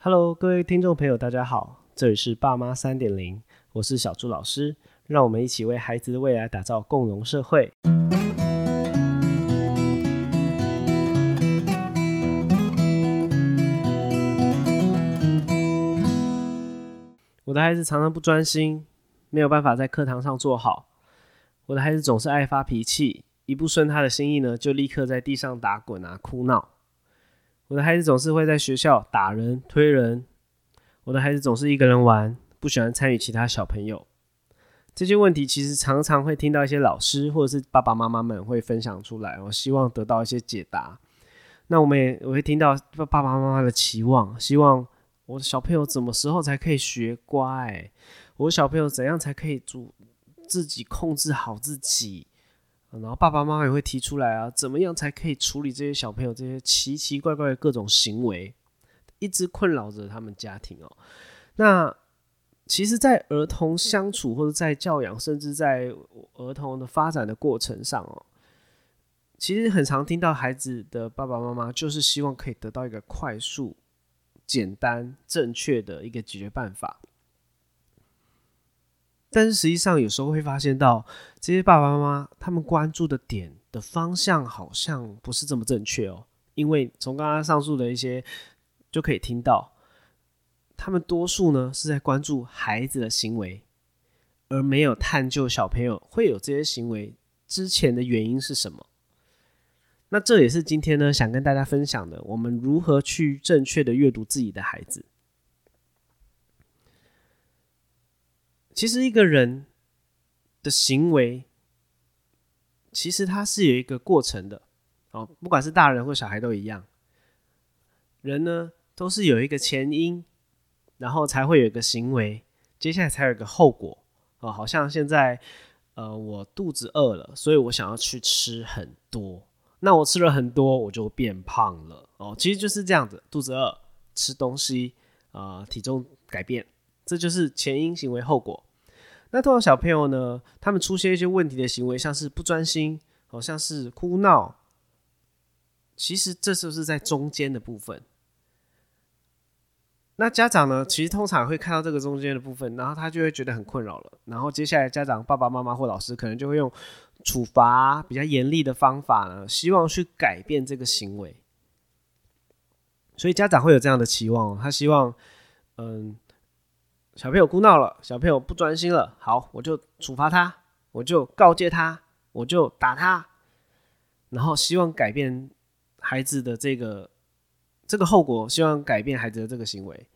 Hello，各位听众朋友，大家好，这里是爸妈三点零，我是小朱老师，让我们一起为孩子的未来打造共融社会。我的孩子常常不专心，没有办法在课堂上坐好。我的孩子总是爱发脾气，一不顺他的心意呢，就立刻在地上打滚啊，哭闹。我的孩子总是会在学校打人、推人。我的孩子总是一个人玩，不喜欢参与其他小朋友。这些问题其实常常会听到一些老师或者是爸爸妈妈们会分享出来，我希望得到一些解答。那我们也我会听到爸爸妈妈的期望，希望。我的小朋友什么时候才可以学乖？我的小朋友怎样才可以主自己控制好自己？然后爸爸妈妈也会提出来啊，怎么样才可以处理这些小朋友这些奇奇怪怪的各种行为，一直困扰着他们家庭哦。那其实，在儿童相处或者在教养，甚至在儿童的发展的过程上哦，其实很常听到孩子的爸爸妈妈就是希望可以得到一个快速。简单正确的一个解决办法，但是实际上有时候会发现到这些爸爸妈妈他们关注的点的方向好像不是这么正确哦，因为从刚刚上述的一些就可以听到，他们多数呢是在关注孩子的行为，而没有探究小朋友会有这些行为之前的原因是什么。那这也是今天呢，想跟大家分享的，我们如何去正确的阅读自己的孩子。其实一个人的行为，其实它是有一个过程的哦，不管是大人或小孩都一样。人呢，都是有一个前因，然后才会有一个行为，接下来才有一个后果哦。好像现在，呃，我肚子饿了，所以我想要去吃很多。那我吃了很多，我就变胖了哦。其实就是这样子，肚子饿，吃东西啊，体重改变，这就是前因行为后果。那通常小朋友呢，他们出现一些问题的行为，像是不专心，好像是哭闹，其实这就是在中间的部分。那家长呢，其实通常会看到这个中间的部分，然后他就会觉得很困扰了。然后接下来，家长爸爸妈妈或老师可能就会用。处罚比较严厉的方法呢，希望去改变这个行为，所以家长会有这样的期望，他希望，嗯，小朋友哭闹了，小朋友不专心了，好，我就处罚他，我就告诫他，我就打他，然后希望改变孩子的这个这个后果，希望改变孩子的这个行为，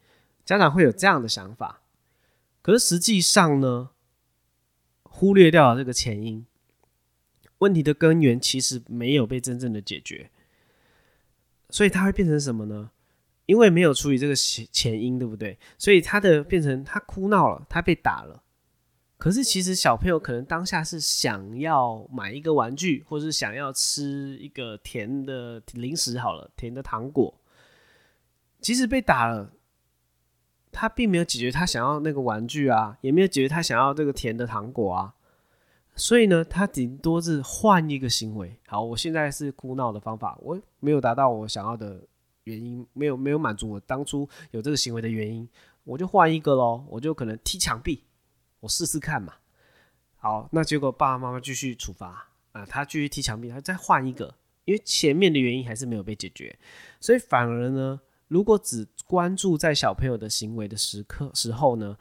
家长会有这样的想法，可是实际上呢，忽略掉了这个前因。问题的根源其实没有被真正的解决，所以它会变成什么呢？因为没有处理这个前前因，对不对？所以他的变成他哭闹了，他被打了。可是其实小朋友可能当下是想要买一个玩具，或是想要吃一个甜的零食，好了，甜的糖果。即使被打了，他并没有解决他想要那个玩具啊，也没有解决他想要这个甜的糖果啊。所以呢，他顶多是换一个行为。好，我现在是哭闹的方法，我没有达到我想要的原因，没有没有满足我当初有这个行为的原因，我就换一个喽。我就可能踢墙壁，我试试看嘛。好，那结果爸爸妈妈继续处罚啊，他继续踢墙壁，他再换一个，因为前面的原因还是没有被解决，所以反而呢，如果只关注在小朋友的行为的时刻时候呢，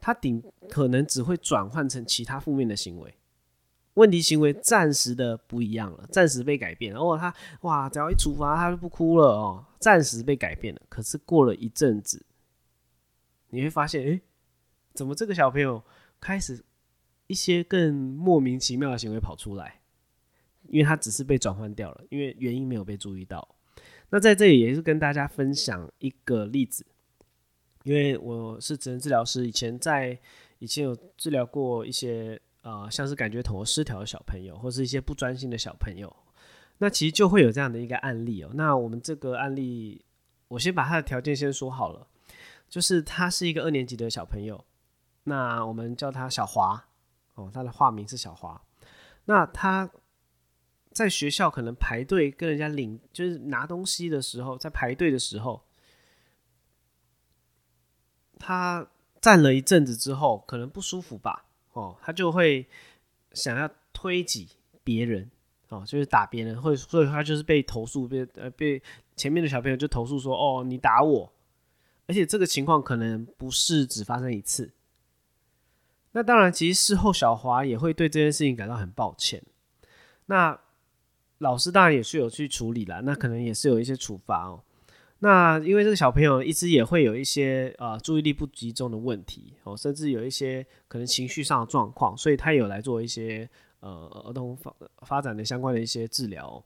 他顶可能只会转换成其他负面的行为。问题行为暂时的不一样了，暂时被改变。哦，他哇，只要一处罚他就不哭了哦，暂时被改变了。可是过了一阵子，你会发现，诶，怎么这个小朋友开始一些更莫名其妙的行为跑出来？因为他只是被转换掉了，因为原因没有被注意到。那在这里也是跟大家分享一个例子，因为我是职能治疗师，以前在以前有治疗过一些。啊，像是感觉统合失调的小朋友，或是一些不专心的小朋友，那其实就会有这样的一个案例哦。那我们这个案例，我先把他的条件先说好了，就是他是一个二年级的小朋友，那我们叫他小华哦，他的化名是小华。那他在学校可能排队跟人家领，就是拿东西的时候，在排队的时候，他站了一阵子之后，可能不舒服吧，哦，他就会想要推挤别人，哦，就是打别人，或者所以他就是被投诉，被呃被前面的小朋友就投诉说，哦，你打我，而且这个情况可能不是只发生一次。那当然，其实事后小华也会对这件事情感到很抱歉。那老师当然也是有去处理了，那可能也是有一些处罚哦。那因为这个小朋友一直也会有一些呃注意力不集中的问题哦，甚至有一些可能情绪上的状况，所以他有来做一些呃儿童发发展的相关的一些治疗。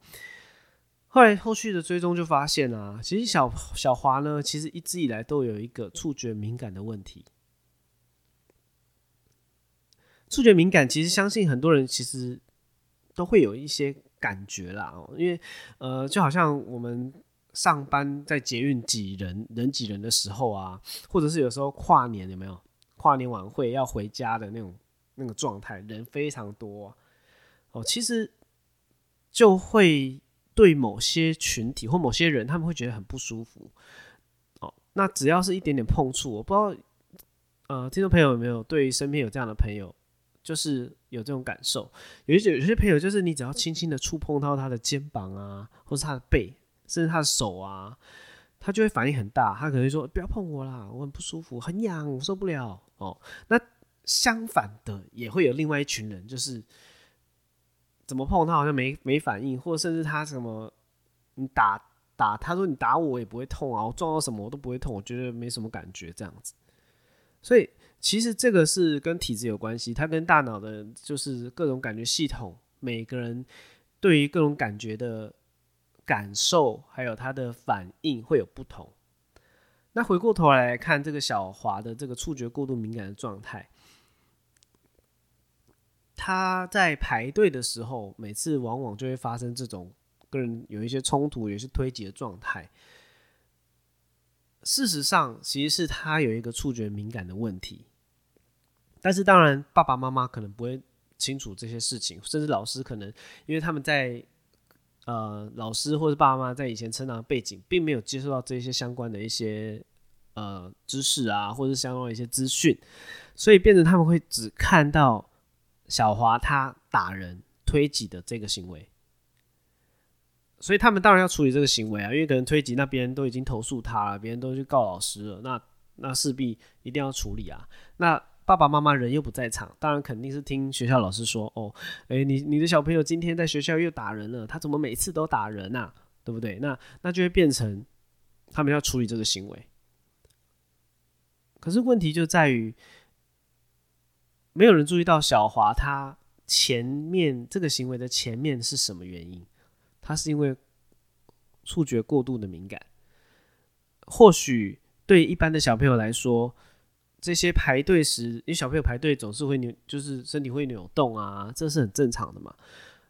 后来后续的追踪就发现啊，其实小小华呢，其实一直以来都有一个触觉敏感的问题。触觉敏感，其实相信很多人其实都会有一些感觉啦，因为呃就好像我们。上班在捷运挤人人挤人的时候啊，或者是有时候跨年有没有跨年晚会要回家的那种那个状态，人非常多哦，其实就会对某些群体或某些人，他们会觉得很不舒服哦。那只要是一点点碰触，我不知道呃，听众朋友有没有对身边有这样的朋友，就是有这种感受？有些有些朋友就是你只要轻轻的触碰到他的肩膀啊，或是他的背。甚至他的手啊，他就会反应很大，他可能会说：“不要碰我啦，我很不舒服，很痒，我受不了。”哦，那相反的也会有另外一群人，就是怎么碰他好像没没反应，或者甚至他什么你打打，他说你打我也不会痛啊，我撞到什么我都不会痛，我觉得没什么感觉这样子。所以其实这个是跟体质有关系，它跟大脑的就是各种感觉系统，每个人对于各种感觉的。感受还有他的反应会有不同。那回过头来看这个小华的这个触觉过度敏感的状态，他在排队的时候，每次往往就会发生这种跟人有一些冲突、有些推挤的状态。事实上，其实是他有一个触觉敏感的问题。但是，当然爸爸妈妈可能不会清楚这些事情，甚至老师可能因为他们在。呃，老师或者爸妈在以前成长的背景，并没有接受到这些相关的一些呃知识啊，或者相关的一些资讯，所以变成他们会只看到小华他打人、推挤的这个行为，所以他们当然要处理这个行为啊，因为可能推挤那边都已经投诉他了，别人都去告老师了，那那势必一定要处理啊，那。爸爸妈妈人又不在场，当然肯定是听学校老师说哦，诶，你你的小朋友今天在学校又打人了，他怎么每次都打人呐？对不对？那那就会变成他们要处理这个行为。可是问题就在于，没有人注意到小华他前面这个行为的前面是什么原因？他是因为触觉过度的敏感，或许对一般的小朋友来说。这些排队时，因为小朋友排队总是会扭，就是身体会扭动啊，这是很正常的嘛。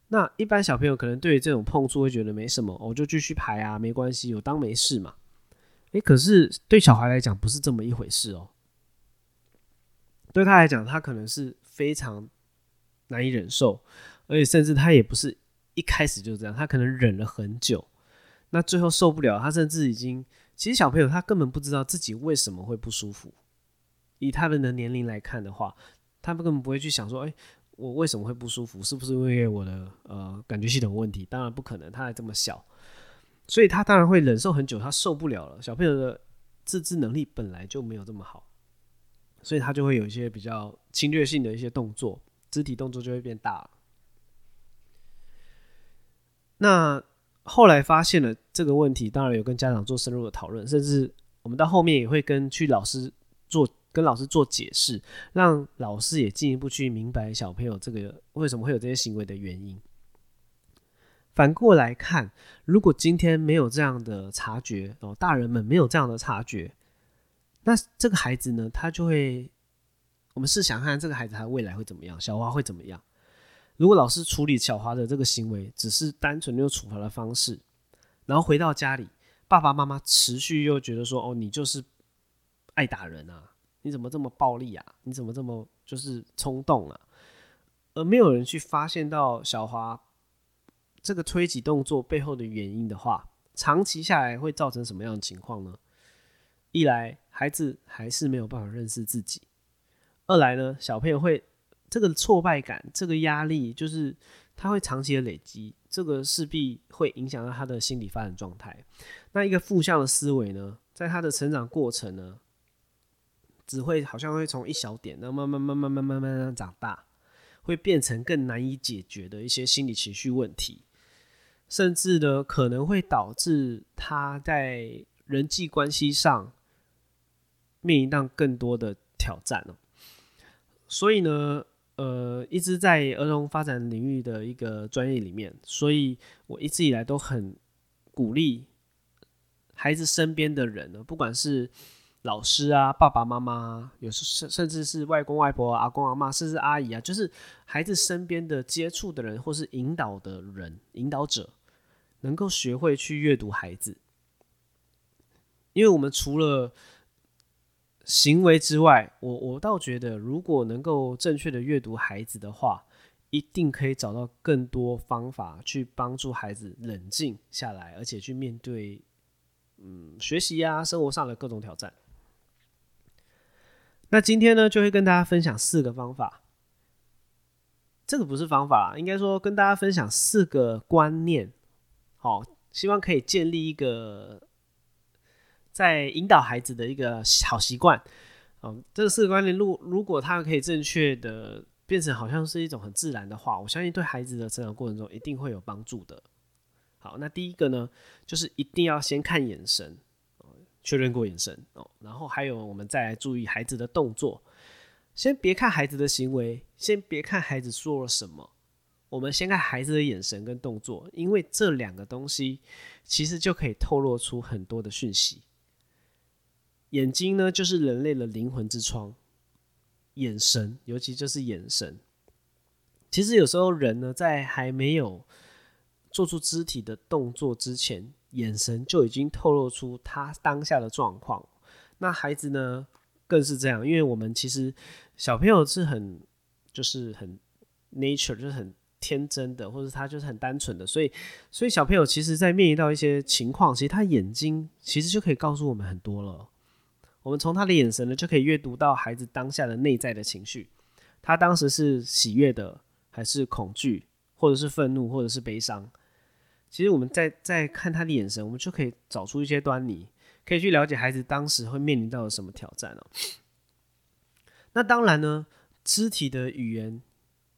那一般小朋友可能对于这种碰触会觉得没什么，我就继续排啊，没关系，我当没事嘛。诶，可是对小孩来讲不是这么一回事哦。对他来讲，他可能是非常难以忍受，而且甚至他也不是一开始就这样，他可能忍了很久，那最后受不了，他甚至已经，其实小朋友他根本不知道自己为什么会不舒服。以他们的年龄来看的话，他们根本不会去想说：“哎，我为什么会不舒服？是不是因为我的呃感觉系统问题？”当然不可能，他还这么小，所以他当然会忍受很久，他受不了了。小朋友的自制能力本来就没有这么好，所以他就会有一些比较侵略性的一些动作，肢体动作就会变大。那后来发现了这个问题，当然有跟家长做深入的讨论，甚至我们到后面也会跟去老师做。跟老师做解释，让老师也进一步去明白小朋友这个为什么会有这些行为的原因。反过来看，如果今天没有这样的察觉哦，大人们没有这样的察觉，那这个孩子呢，他就会，我们试想看这个孩子他未来会怎么样，小花会怎么样？如果老师处理小花的这个行为只是单纯用处罚的方式，然后回到家里，爸爸妈妈持续又觉得说，哦，你就是爱打人啊。你怎么这么暴力啊？你怎么这么就是冲动啊？而没有人去发现到小华这个推挤动作背后的原因的话，长期下来会造成什么样的情况呢？一来孩子还是没有办法认识自己；二来呢，小朋友会这个挫败感、这个压力，就是他会长期的累积，这个势必会影响到他的心理发展状态。那一个负向的思维呢，在他的成长过程呢，只会好像会从一小点，那慢慢慢慢慢慢慢慢长大，会变成更难以解决的一些心理情绪问题。甚至呢，可能会导致他在人际关系上面临到更多的挑战哦。所以呢，呃，一直在儿童发展领域的一个专业里面，所以我一直以来都很鼓励孩子身边的人呢，不管是老师啊、爸爸妈妈，有时甚甚至是外公外婆、阿公阿妈，甚至阿姨啊，就是孩子身边的接触的人，或是引导的人、引导者。能够学会去阅读孩子，因为我们除了行为之外，我我倒觉得，如果能够正确的阅读孩子的话，一定可以找到更多方法去帮助孩子冷静下来，而且去面对嗯学习啊生活上的各种挑战。那今天呢，就会跟大家分享四个方法，这个不是方法，应该说跟大家分享四个观念。好，希望可以建立一个在引导孩子的一个好习惯。嗯，这四个观念，如如果他可以正确的变成好像是一种很自然的话，我相信对孩子的成长过程中一定会有帮助的。好，那第一个呢，就是一定要先看眼神，确认过眼神哦，然后还有我们再来注意孩子的动作，先别看孩子的行为，先别看孩子说了什么。我们先看孩子的眼神跟动作，因为这两个东西其实就可以透露出很多的讯息。眼睛呢，就是人类的灵魂之窗，眼神，尤其就是眼神。其实有时候人呢，在还没有做出肢体的动作之前，眼神就已经透露出他当下的状况。那孩子呢，更是这样，因为我们其实小朋友是很，就是很 nature，就是很。天真的，或者他就是很单纯的，所以，所以小朋友其实，在面临到一些情况，其实他眼睛其实就可以告诉我们很多了。我们从他的眼神呢，就可以阅读到孩子当下的内在的情绪，他当时是喜悦的，还是恐惧，或者是愤怒，或者是悲伤。其实我们在在看他的眼神，我们就可以找出一些端倪，可以去了解孩子当时会面临到什么挑战哦。那当然呢，肢体的语言。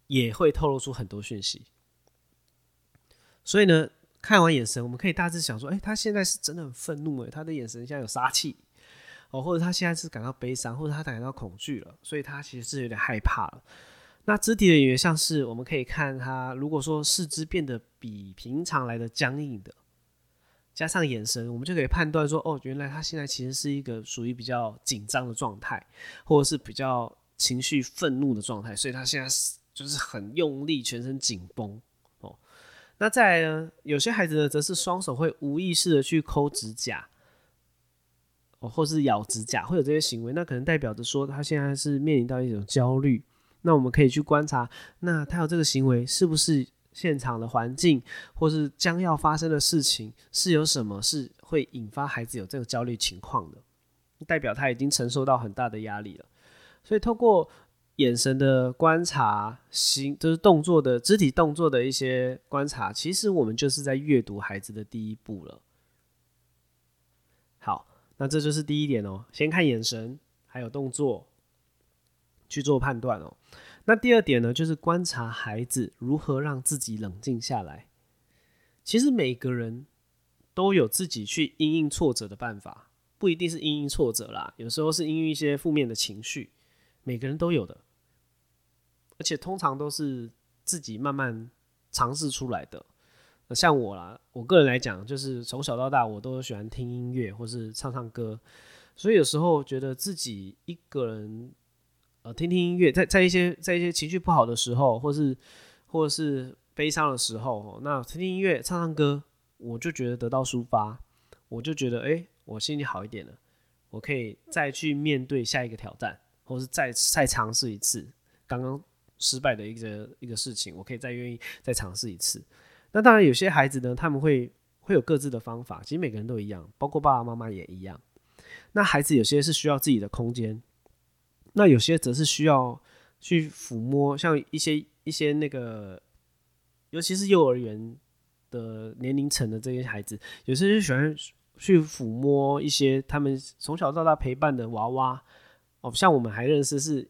也会透露出很多讯息，所以呢，看完眼神，我们可以大致想说，哎，他现在是真的很愤怒，哎，他的眼神像有杀气，哦，或者他现在是感到悲伤，或者他感到恐惧了，所以他其实是有点害怕了。那肢体的语言，像是我们可以看他，如果说四肢变得比平常来的僵硬的，加上眼神，我们就可以判断说，哦，原来他现在其实是一个属于比较紧张的状态，或者是比较情绪愤怒的状态，所以他现在是。就是很用力，全身紧绷哦。那再来呢，有些孩子呢，则是双手会无意识的去抠指甲，哦，或是咬指甲，会有这些行为，那可能代表着说他现在是面临到一种焦虑。那我们可以去观察，那他有这个行为，是不是现场的环境，或是将要发生的事情，是有什么是会引发孩子有这个焦虑情况的？代表他已经承受到很大的压力了。所以透过。眼神的观察，心就是动作的肢体动作的一些观察，其实我们就是在阅读孩子的第一步了。好，那这就是第一点哦，先看眼神还有动作去做判断哦。那第二点呢，就是观察孩子如何让自己冷静下来。其实每个人都有自己去应应挫折的办法，不一定是应应挫折啦，有时候是因应一些负面的情绪，每个人都有的。而且通常都是自己慢慢尝试出来的。像我啦，我个人来讲，就是从小到大我都喜欢听音乐或是唱唱歌，所以有时候觉得自己一个人呃听听音乐，在在一些在一些情绪不好的时候，或是或是悲伤的时候，那听听音乐唱唱歌，我就觉得得到抒发，我就觉得哎，我心里好一点了，我可以再去面对下一个挑战，或是再再尝试一次刚刚。失败的一个一个事情，我可以再愿意再尝试一次。那当然，有些孩子呢，他们会会有各自的方法，其实每个人都一样，包括爸爸妈妈也一样。那孩子有些是需要自己的空间，那有些则是需要去抚摸，像一些一些那个，尤其是幼儿园的年龄层的这些孩子，有些就喜欢去抚摸一些他们从小到大陪伴的娃娃。哦，像我们还认识是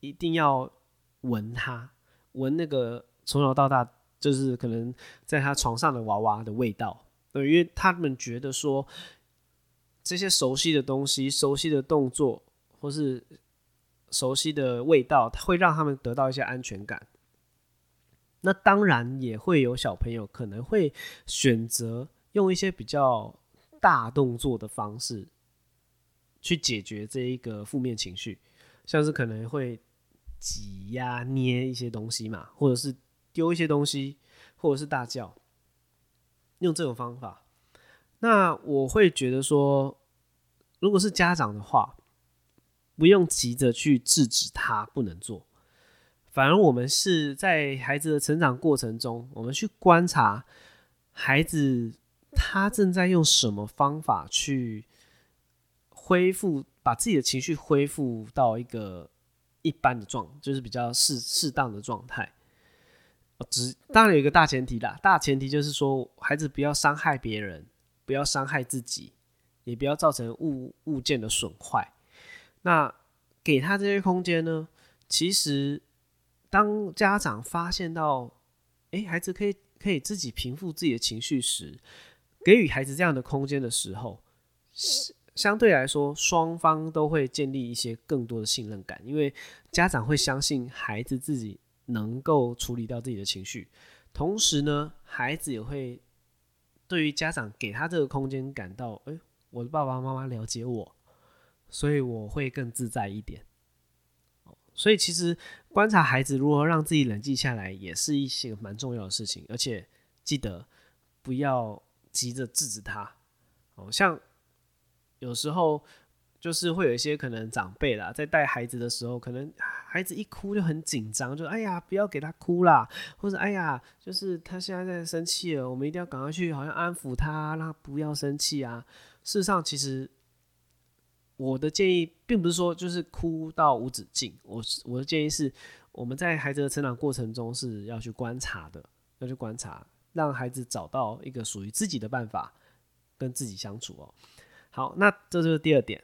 一定要闻它，闻那个从小到大就是可能在他床上的娃娃的味道。对，因为他们觉得说这些熟悉的东西、熟悉的动作或是熟悉的味道，会让他们得到一些安全感。那当然也会有小朋友可能会选择用一些比较大动作的方式去解决这一个负面情绪，像是可能会挤压、捏一些东西嘛，或者是丢一些东西，或者是大叫。用这种方法，那我会觉得说，如果是家长的话，不用急着去制止他不能做，反而我们是在孩子的成长过程中，我们去观察孩子他正在用什么方法去恢复，把自己的情绪恢复到一个一般的状，就是比较适适当的状态。只当然有一个大前提啦，大前提就是说，孩子不要伤害别人，不要伤害自己，也不要造成物物件的损坏。那给他这些空间呢？其实，当家长发现到，哎，孩子可以可以自己平复自己的情绪时，给予孩子这样的空间的时候，相对来说，双方都会建立一些更多的信任感，因为家长会相信孩子自己。能够处理掉自己的情绪，同时呢，孩子也会对于家长给他这个空间感到，哎，我的爸爸妈妈了解我，所以我会更自在一点。所以其实观察孩子如何让自己冷静下来，也是一些蛮重要的事情。而且记得不要急着制止他。哦，像有时候。就是会有一些可能长辈啦，在带孩子的时候，可能孩子一哭就很紧张，就哎呀，不要给他哭啦，或者哎呀，就是他现在在生气了，我们一定要赶快去，好像安抚他，让他不要生气啊。事实上，其实我的建议并不是说就是哭到无止境，我我的建议是，我们在孩子的成长过程中是要去观察的，要去观察，让孩子找到一个属于自己的办法跟自己相处哦。好，那这就是第二点。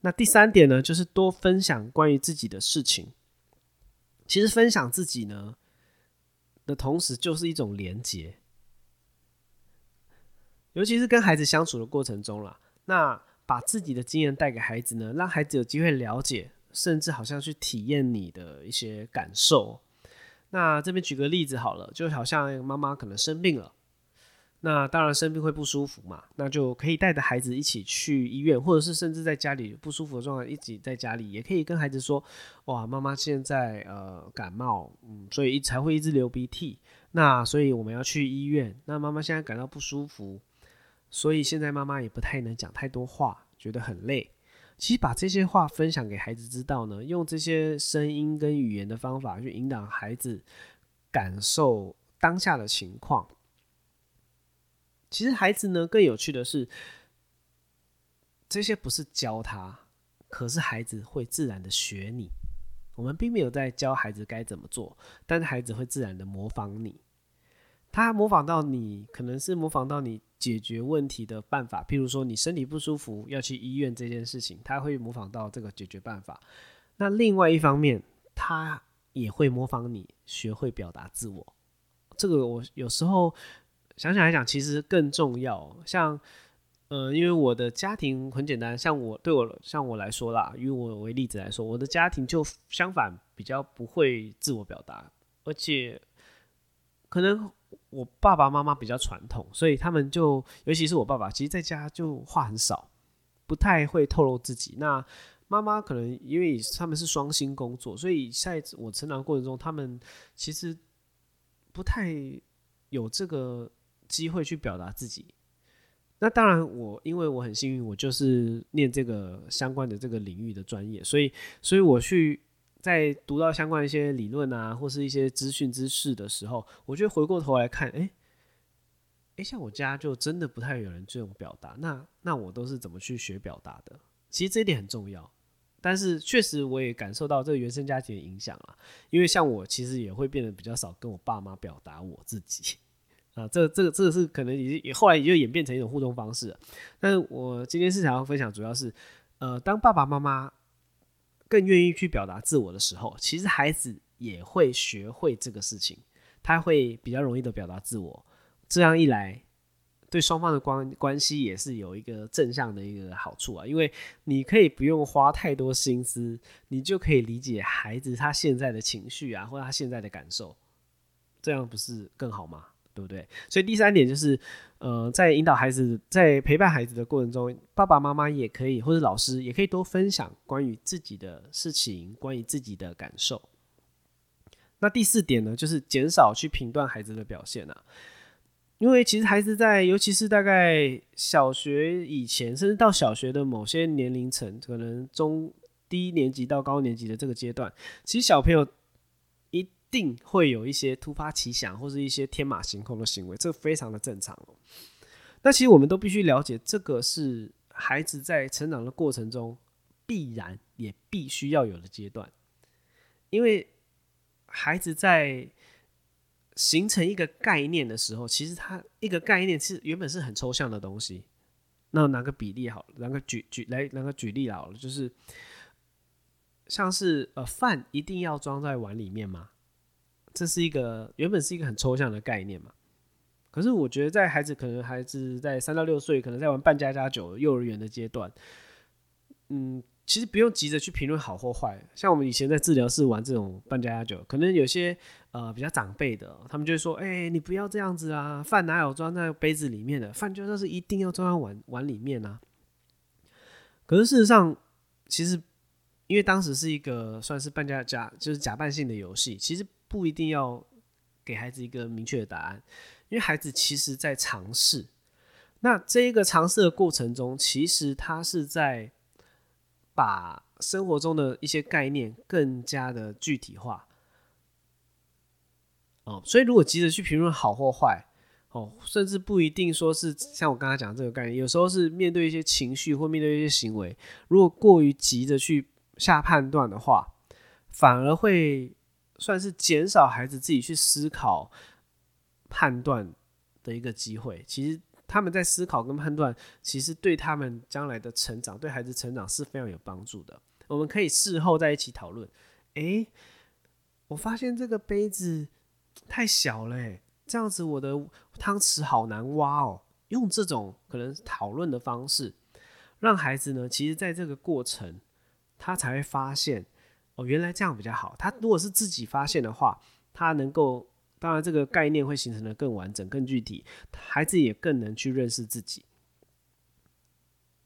那第三点呢，就是多分享关于自己的事情。其实分享自己呢的同时，就是一种连接，尤其是跟孩子相处的过程中啦。那把自己的经验带给孩子呢，让孩子有机会了解，甚至好像去体验你的一些感受。那这边举个例子好了，就好像妈妈可能生病了。那当然生病会不舒服嘛，那就可以带着孩子一起去医院，或者是甚至在家里不舒服的状态，一起在家里也可以跟孩子说：哇，妈妈现在呃感冒，嗯，所以才会一直流鼻涕。那所以我们要去医院。那妈妈现在感到不舒服，所以现在妈妈也不太能讲太多话，觉得很累。其实把这些话分享给孩子知道呢，用这些声音跟语言的方法去引导孩子感受当下的情况。其实孩子呢，更有趣的是，这些不是教他，可是孩子会自然的学你。我们并没有在教孩子该怎么做，但是孩子会自然的模仿你。他模仿到你，可能是模仿到你解决问题的办法，譬如说你身体不舒服要去医院这件事情，他会模仿到这个解决办法。那另外一方面，他也会模仿你学会表达自我。这个我有时候。想想来讲，其实更重要。像，呃，因为我的家庭很简单，像我对我像我来说啦，以我为例子来说，我的家庭就相反，比较不会自我表达，而且可能我爸爸妈妈比较传统，所以他们就，尤其是我爸爸，其实在家就话很少，不太会透露自己。那妈妈可能因为他们是双薪工作，所以在我成长过程中，他们其实不太有这个。机会去表达自己，那当然我因为我很幸运，我就是念这个相关的这个领域的专业，所以所以我去在读到相关一些理论啊，或是一些资讯知识的时候，我觉得回过头来看，哎诶，像我家就真的不太有人这种表达，那那我都是怎么去学表达的？其实这一点很重要。但是确实我也感受到这个原生家庭的影响啊，因为像我其实也会变得比较少跟我爸妈表达我自己啊，这这个这个是可能也也后来也就演变成一种互动方式。但是我今天是想要分享，主要是呃，当爸爸妈妈更愿意去表达自我的时候，其实孩子也会学会这个事情，他会比较容易的表达自我。这样一来。对双方的关关系也是有一个正向的一个好处啊，因为你可以不用花太多心思，你就可以理解孩子他现在的情绪啊，或者他现在的感受，这样不是更好吗？对不对？所以第三点就是，呃，在引导孩子、在陪伴孩子的过程中，爸爸妈妈也可以，或者老师也可以多分享关于自己的事情，关于自己的感受。那第四点呢，就是减少去评断孩子的表现啊。因为其实孩子在，尤其是大概小学以前，甚至到小学的某些年龄层，可能中低年级到高年级的这个阶段，其实小朋友定会有一些突发奇想或是一些天马行空的行为，这非常的正常哦。那其实我们都必须了解，这个是孩子在成长的过程中必然也必须要有的阶段，因为孩子在。形成一个概念的时候，其实他一个概念是原本是很抽象的东西。那拿个比例好了，拿个举举来拿个举例好了，就是像是呃饭一定要装在碗里面吗？这是一个原本是一个很抽象的概念嘛。可是我觉得在孩子可能孩子在三到六岁，可能在玩扮家家酒幼儿园的阶段，嗯。其实不用急着去评论好或坏，像我们以前在治疗室玩这种半家家酒，可能有些呃比较长辈的，他们就会说：“哎，你不要这样子啊，饭哪有装在杯子里面的？饭就是一定要装在碗碗里面啊。”可是事实上，其实因为当时是一个算是半家家，就是假扮性的游戏，其实不一定要给孩子一个明确的答案，因为孩子其实在尝试。那这一个尝试的过程中，其实他是在。把生活中的一些概念更加的具体化，哦，所以如果急着去评论好或坏，哦，甚至不一定说是像我刚才讲这个概念，有时候是面对一些情绪或面对一些行为，如果过于急着去下判断的话，反而会算是减少孩子自己去思考判断的一个机会。其实。他们在思考跟判断，其实对他们将来的成长，对孩子成长是非常有帮助的。我们可以事后在一起讨论。诶，我发现这个杯子太小了，这样子我的汤匙好难挖哦。用这种可能讨论的方式，让孩子呢，其实在这个过程，他才会发现哦，原来这样比较好。他如果是自己发现的话，他能够。当然，这个概念会形成的更完整、更具体，孩子也更能去认识自己。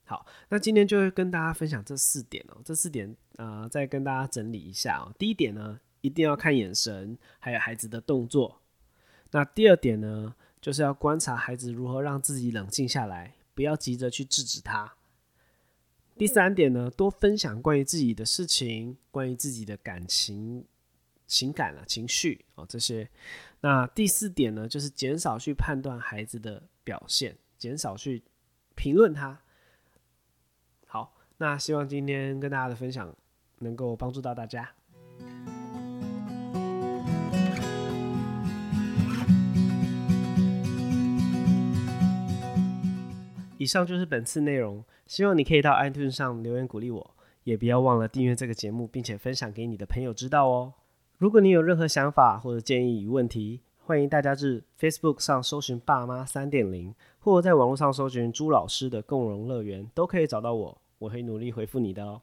好，那今天就会跟大家分享这四点哦。这四点啊，再跟大家整理一下哦。第一点呢，一定要看眼神，还有孩子的动作。那第二点呢，就是要观察孩子如何让自己冷静下来，不要急着去制止他。第三点呢，多分享关于自己的事情，关于自己的感情。情感啊，情绪哦，这些。那第四点呢，就是减少去判断孩子的表现，减少去评论他。好，那希望今天跟大家的分享能够帮助到大家。以上就是本次内容，希望你可以到 iTunes 上留言鼓励我，也不要忘了订阅这个节目，并且分享给你的朋友知道哦。如果你有任何想法或者建议与问题，欢迎大家至 Facebook 上搜寻“爸妈三点零”，或在网络上搜寻“朱老师的共融乐园”，都可以找到我，我会努力回复你的哦。